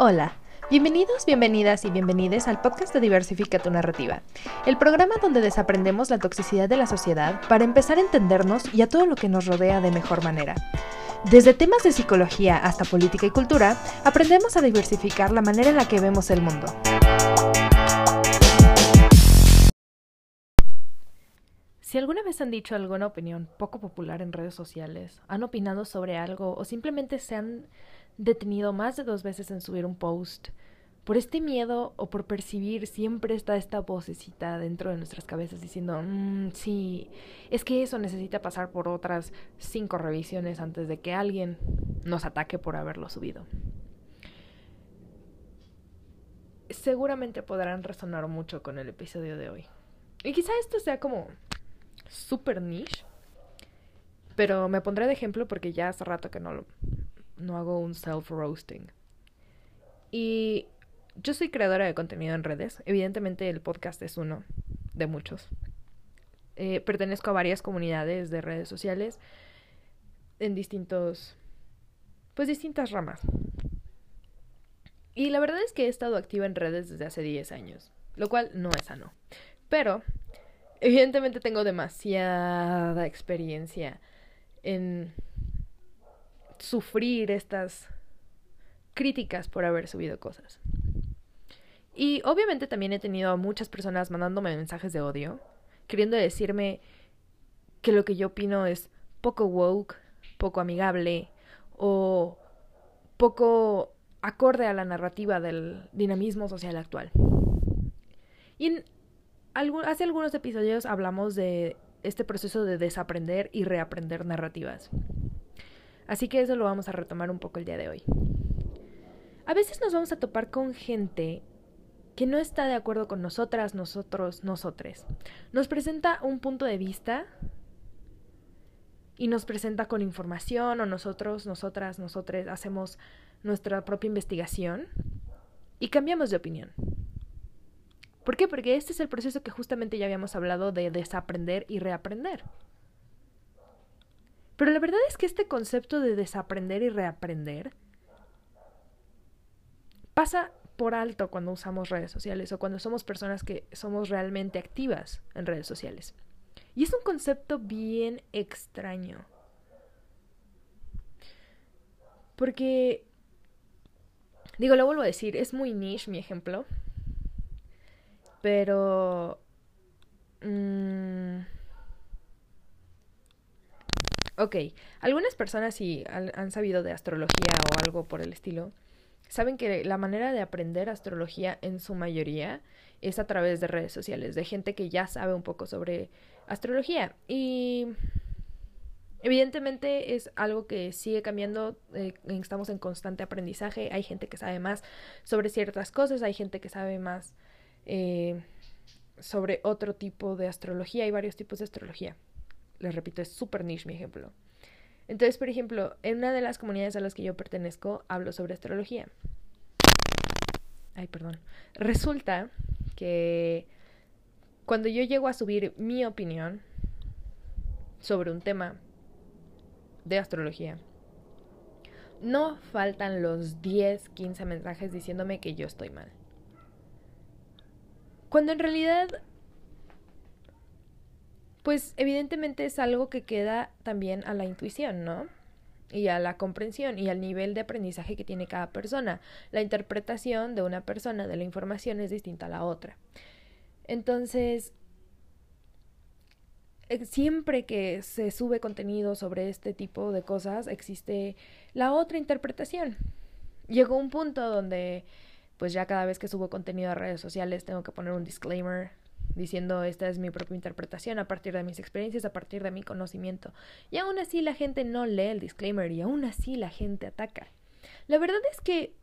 Hola, bienvenidos, bienvenidas y bienvenides al podcast de Diversifica tu Narrativa, el programa donde desaprendemos la toxicidad de la sociedad para empezar a entendernos y a todo lo que nos rodea de mejor manera. Desde temas de psicología hasta política y cultura, aprendemos a diversificar la manera en la que vemos el mundo. Si alguna vez han dicho alguna opinión poco popular en redes sociales, han opinado sobre algo o simplemente se han detenido más de dos veces en subir un post, por este miedo o por percibir siempre está esta vocecita dentro de nuestras cabezas diciendo, mmm, sí, es que eso necesita pasar por otras cinco revisiones antes de que alguien nos ataque por haberlo subido. Seguramente podrán resonar mucho con el episodio de hoy. Y quizá esto sea como super niche, pero me pondré de ejemplo porque ya hace rato que no lo, no hago un self-roasting. Y yo soy creadora de contenido en redes. Evidentemente el podcast es uno de muchos. Eh, pertenezco a varias comunidades de redes sociales en distintos, pues distintas ramas. Y la verdad es que he estado activa en redes desde hace 10 años, lo cual no es sano. Pero, evidentemente tengo demasiada experiencia en sufrir estas críticas por haber subido cosas. Y obviamente también he tenido a muchas personas mandándome mensajes de odio, queriendo decirme que lo que yo opino es poco woke, poco amigable o poco acorde a la narrativa del dinamismo social actual. Y hace algunos episodios hablamos de este proceso de desaprender y reaprender narrativas. Así que eso lo vamos a retomar un poco el día de hoy. A veces nos vamos a topar con gente que no está de acuerdo con nosotras, nosotros, nosotres. Nos presenta un punto de vista y nos presenta con información o nosotros, nosotras, nosotres hacemos nuestra propia investigación y cambiamos de opinión. ¿Por qué? Porque este es el proceso que justamente ya habíamos hablado de desaprender y reaprender. Pero la verdad es que este concepto de desaprender y reaprender pasa por alto cuando usamos redes sociales o cuando somos personas que somos realmente activas en redes sociales. Y es un concepto bien extraño. Porque, digo, lo vuelvo a decir, es muy niche mi ejemplo. Pero... Mmm, Ok, algunas personas si han sabido de astrología o algo por el estilo, saben que la manera de aprender astrología en su mayoría es a través de redes sociales, de gente que ya sabe un poco sobre astrología. Y evidentemente es algo que sigue cambiando, eh, estamos en constante aprendizaje, hay gente que sabe más sobre ciertas cosas, hay gente que sabe más eh, sobre otro tipo de astrología, hay varios tipos de astrología les repito, es súper niche mi ejemplo. Entonces, por ejemplo, en una de las comunidades a las que yo pertenezco, hablo sobre astrología. Ay, perdón. Resulta que cuando yo llego a subir mi opinión sobre un tema de astrología, no faltan los 10, 15 mensajes diciéndome que yo estoy mal. Cuando en realidad pues evidentemente es algo que queda también a la intuición, ¿no? Y a la comprensión y al nivel de aprendizaje que tiene cada persona. La interpretación de una persona de la información es distinta a la otra. Entonces, eh, siempre que se sube contenido sobre este tipo de cosas, existe la otra interpretación. Llegó un punto donde, pues ya cada vez que subo contenido a redes sociales, tengo que poner un disclaimer diciendo esta es mi propia interpretación a partir de mis experiencias, a partir de mi conocimiento. Y aún así la gente no lee el disclaimer y aún así la gente ataca. La verdad es que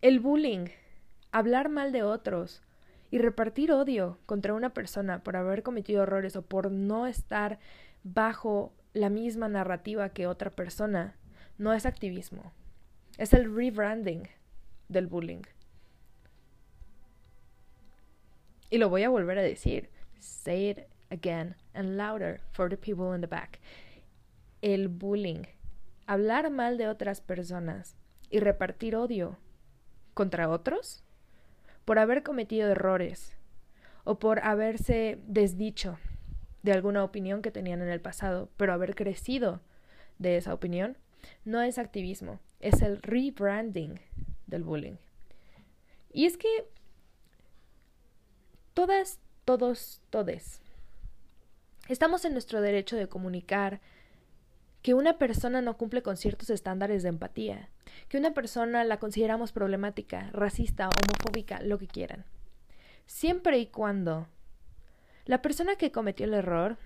el bullying, hablar mal de otros y repartir odio contra una persona por haber cometido errores o por no estar bajo la misma narrativa que otra persona, no es activismo. Es el rebranding del bullying. Y lo voy a volver a decir. Say it again and louder for the people in the back. El bullying. Hablar mal de otras personas y repartir odio contra otros por haber cometido errores o por haberse desdicho de alguna opinión que tenían en el pasado, pero haber crecido de esa opinión, no es activismo, es el rebranding del bullying. Y es que todas, todos, todes, estamos en nuestro derecho de comunicar que una persona no cumple con ciertos estándares de empatía, que una persona la consideramos problemática, racista, homofóbica, lo que quieran. Siempre y cuando la persona que cometió el error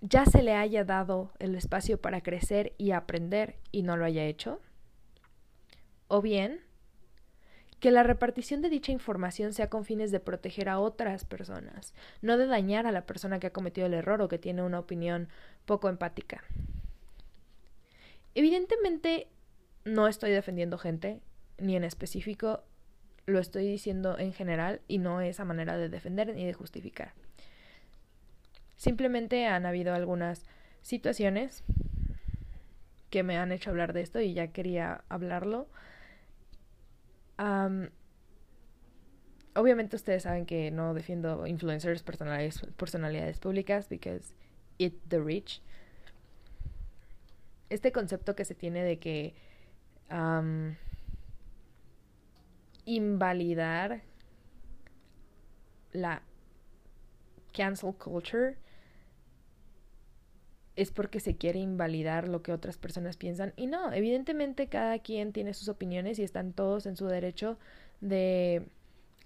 ya se le haya dado el espacio para crecer y aprender y no lo haya hecho, o bien que la repartición de dicha información sea con fines de proteger a otras personas, no de dañar a la persona que ha cometido el error o que tiene una opinión poco empática. Evidentemente no estoy defendiendo gente, ni en específico, lo estoy diciendo en general y no es a manera de defender ni de justificar. Simplemente han habido algunas situaciones que me han hecho hablar de esto y ya quería hablarlo obviamente ustedes saben que no defiendo influencers, personalidades, personalidades públicas, because it the rich. Este concepto que se tiene de que invalidar la cancel culture es porque se quiere invalidar lo que otras personas piensan. Y no, evidentemente cada quien tiene sus opiniones y están todos en su derecho de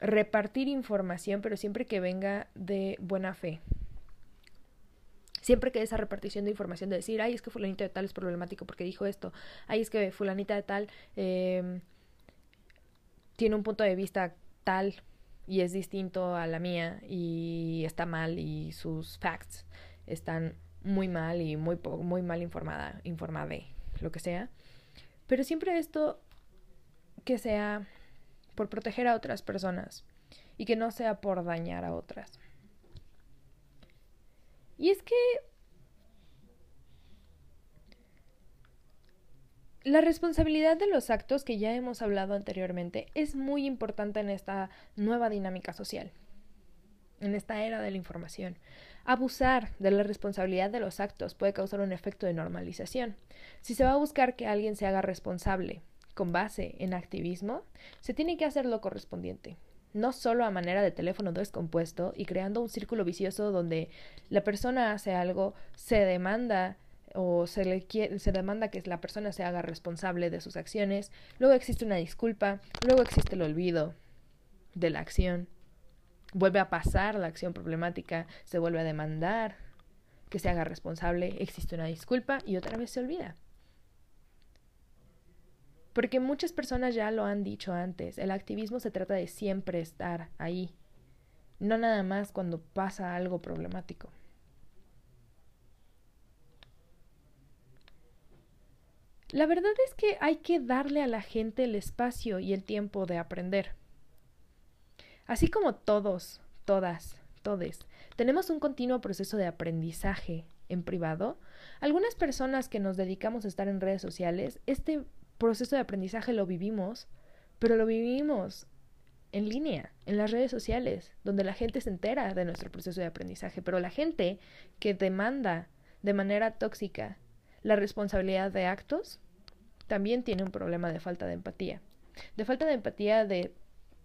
repartir información, pero siempre que venga de buena fe. Siempre que esa repartición de información de decir, ay, es que fulanito de tal es problemático porque dijo esto, ay, es que fulanita de tal em, tiene un punto de vista tal y es distinto a la mía y está mal y sus facts están muy mal y muy, muy mal informada, informada, lo que sea. Pero siempre esto que sea por proteger a otras personas y que no sea por dañar a otras. Y es que la responsabilidad de los actos que ya hemos hablado anteriormente es muy importante en esta nueva dinámica social, en esta era de la información. Abusar de la responsabilidad de los actos puede causar un efecto de normalización. Si se va a buscar que alguien se haga responsable con base en activismo, se tiene que hacer lo correspondiente. No solo a manera de teléfono descompuesto y creando un círculo vicioso donde la persona hace algo, se demanda o se le se demanda que la persona se haga responsable de sus acciones, luego existe una disculpa, luego existe el olvido de la acción vuelve a pasar la acción problemática, se vuelve a demandar que se haga responsable, existe una disculpa y otra vez se olvida. Porque muchas personas ya lo han dicho antes, el activismo se trata de siempre estar ahí, no nada más cuando pasa algo problemático. La verdad es que hay que darle a la gente el espacio y el tiempo de aprender. Así como todos, todas, todes, tenemos un continuo proceso de aprendizaje en privado, algunas personas que nos dedicamos a estar en redes sociales, este proceso de aprendizaje lo vivimos, pero lo vivimos en línea, en las redes sociales, donde la gente se entera de nuestro proceso de aprendizaje, pero la gente que demanda de manera tóxica la responsabilidad de actos, también tiene un problema de falta de empatía. De falta de empatía de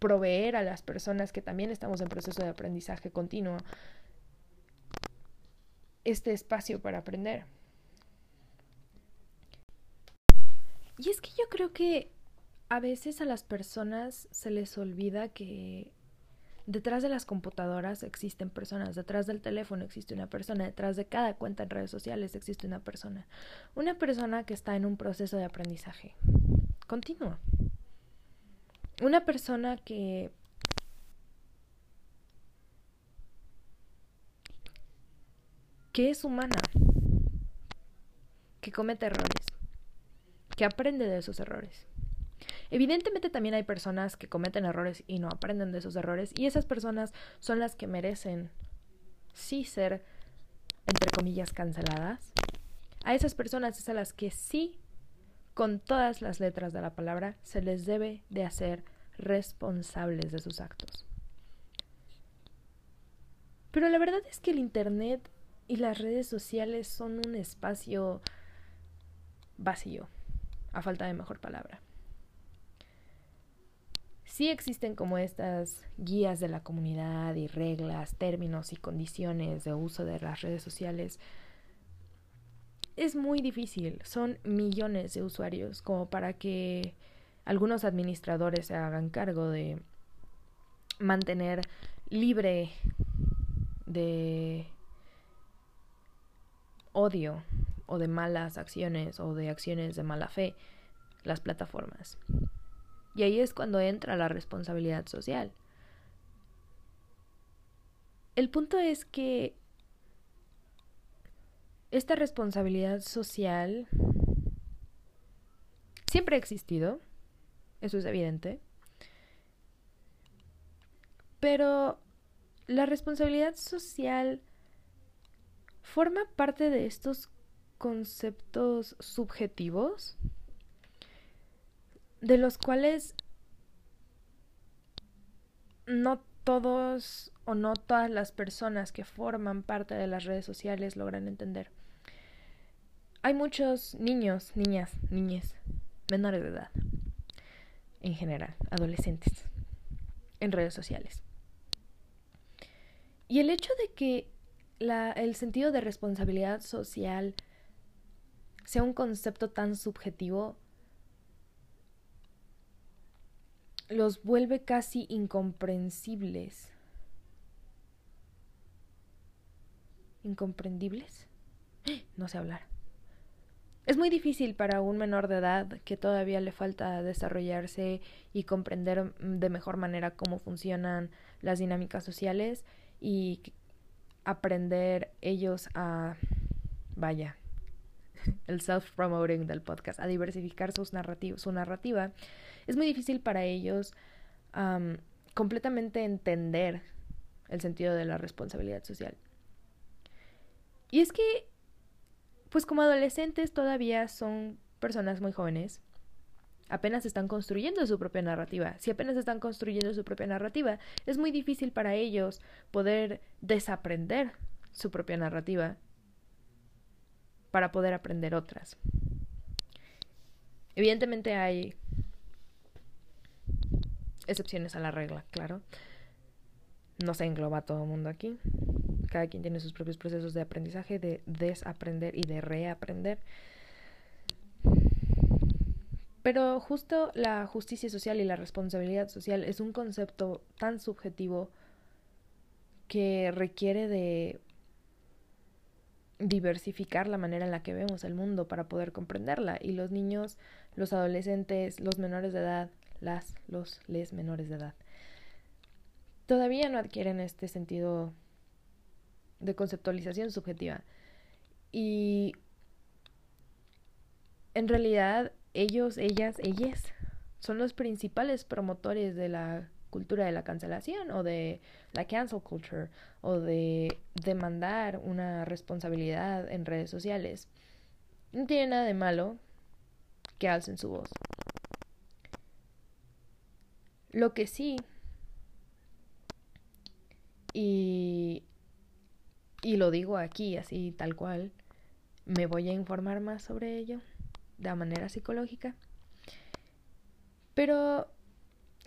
proveer a las personas que también estamos en proceso de aprendizaje continuo este espacio para aprender. Y es que yo creo que a veces a las personas se les olvida que detrás de las computadoras existen personas, detrás del teléfono existe una persona, detrás de cada cuenta en redes sociales existe una persona. Una persona que está en un proceso de aprendizaje continuo una persona que que es humana, que comete errores, que aprende de esos errores. Evidentemente también hay personas que cometen errores y no aprenden de esos errores y esas personas son las que merecen sí ser, entre comillas, canceladas. A esas personas es a las que sí con todas las letras de la palabra, se les debe de hacer responsables de sus actos. Pero la verdad es que el Internet y las redes sociales son un espacio vacío, a falta de mejor palabra. Sí existen como estas guías de la comunidad y reglas, términos y condiciones de uso de las redes sociales. Es muy difícil, son millones de usuarios como para que algunos administradores se hagan cargo de mantener libre de odio o de malas acciones o de acciones de mala fe las plataformas. Y ahí es cuando entra la responsabilidad social. El punto es que esta responsabilidad social siempre ha existido, eso es evidente, pero la responsabilidad social forma parte de estos conceptos subjetivos de los cuales no todos o no todas las personas que forman parte de las redes sociales logran entender. Hay muchos niños, niñas, niñes, menores de edad, en general, adolescentes, en redes sociales. Y el hecho de que el sentido de responsabilidad social sea un concepto tan subjetivo los vuelve casi incomprensibles. ¿Incomprendibles? No sé hablar. Es muy difícil para un menor de edad que todavía le falta desarrollarse y comprender de mejor manera cómo funcionan las dinámicas sociales y aprender ellos a, vaya, el self-promoting del podcast, a diversificar sus narrativos, su narrativa, es muy difícil para ellos completamente entender el sentido de la responsabilidad social. Y es que, pues como adolescentes todavía son personas muy jóvenes, apenas están construyendo su propia narrativa. Si apenas están construyendo su propia narrativa, es muy difícil para ellos poder desaprender su propia narrativa para poder aprender otras. Evidentemente hay excepciones a la regla, claro. No se engloba todo el mundo aquí. Cada quien tiene sus propios procesos de aprendizaje, de desaprender y de reaprender. Pero justo la justicia social y la responsabilidad social es un concepto tan subjetivo que requiere de diversificar la manera en la que vemos el mundo para poder comprenderla. Y los niños, los adolescentes, los menores de edad, las, los, les menores de edad, todavía no adquieren este sentido de conceptualización subjetiva. Y en realidad ellos, ellas, ellas son los principales promotores de la cultura de la cancelación o de la cancel culture o de demandar una responsabilidad en redes sociales. No tiene nada de malo que alcen su voz. Lo que sí, y, y lo digo aquí así tal cual, me voy a informar más sobre ello de manera psicológica. Pero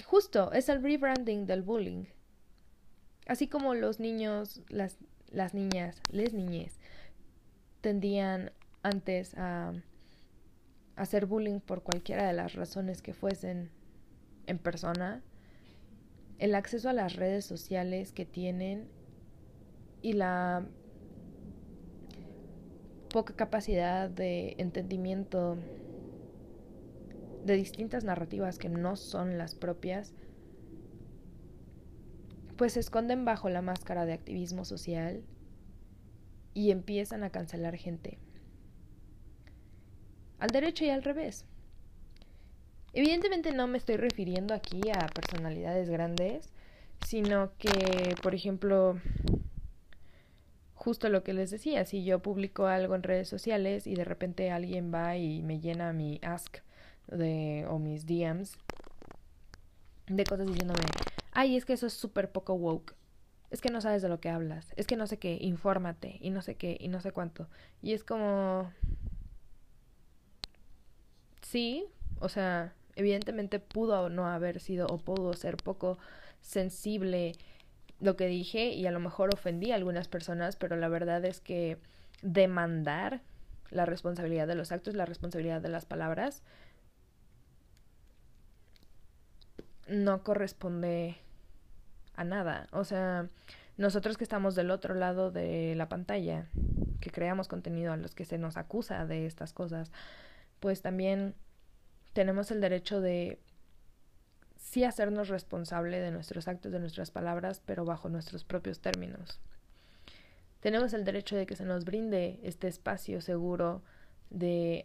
justo es el rebranding del bullying. Así como los niños, las, las niñas, les niñes, tendían antes a hacer bullying por cualquiera de las razones que fuesen en persona, el acceso a las redes sociales que tienen y la poca capacidad de entendimiento de distintas narrativas que no son las propias, pues se esconden bajo la máscara de activismo social y empiezan a cancelar gente. Al derecho y al revés. Evidentemente no me estoy refiriendo aquí a personalidades grandes, sino que, por ejemplo, justo lo que les decía, si yo publico algo en redes sociales y de repente alguien va y me llena mi ask de, o mis DMs de cosas diciéndome, ay, es que eso es súper poco woke, es que no sabes de lo que hablas, es que no sé qué, infórmate y no sé qué y no sé cuánto. Y es como... Sí, o sea, evidentemente pudo no haber sido o pudo ser poco sensible lo que dije y a lo mejor ofendí a algunas personas, pero la verdad es que demandar la responsabilidad de los actos, la responsabilidad de las palabras, no corresponde a nada. O sea, nosotros que estamos del otro lado de la pantalla, que creamos contenido a los que se nos acusa de estas cosas, pues también tenemos el derecho de sí hacernos responsable de nuestros actos, de nuestras palabras, pero bajo nuestros propios términos. Tenemos el derecho de que se nos brinde este espacio seguro de,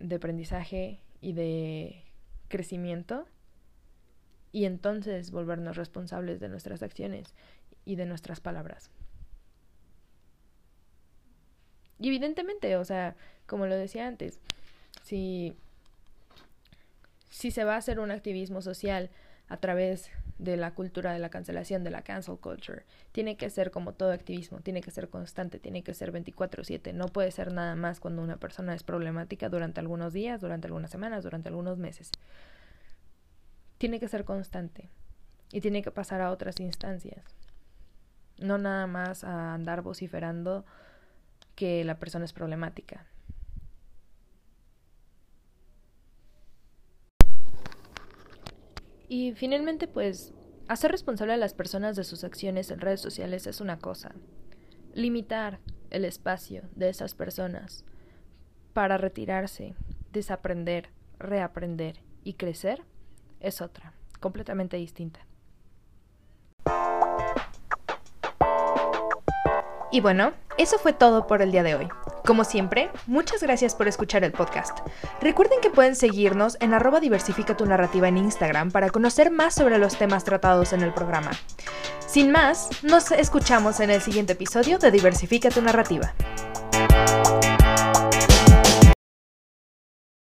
de aprendizaje y de crecimiento y entonces volvernos responsables de nuestras acciones y de nuestras palabras. Y evidentemente, o sea, como lo decía antes, si si se va a hacer un activismo social a través de la cultura de la cancelación, de la cancel culture, tiene que ser como todo activismo, tiene que ser constante, tiene que ser 24/7, no puede ser nada más cuando una persona es problemática durante algunos días, durante algunas semanas, durante algunos meses. Tiene que ser constante y tiene que pasar a otras instancias. No nada más a andar vociferando que la persona es problemática. Y finalmente, pues, hacer responsable a las personas de sus acciones en redes sociales es una cosa. Limitar el espacio de esas personas para retirarse, desaprender, reaprender y crecer es otra, completamente distinta. Y bueno, eso fue todo por el día de hoy. Como siempre, muchas gracias por escuchar el podcast. Recuerden que pueden seguirnos en arroba diversifica tu narrativa en Instagram para conocer más sobre los temas tratados en el programa. Sin más, nos escuchamos en el siguiente episodio de Diversifica tu narrativa.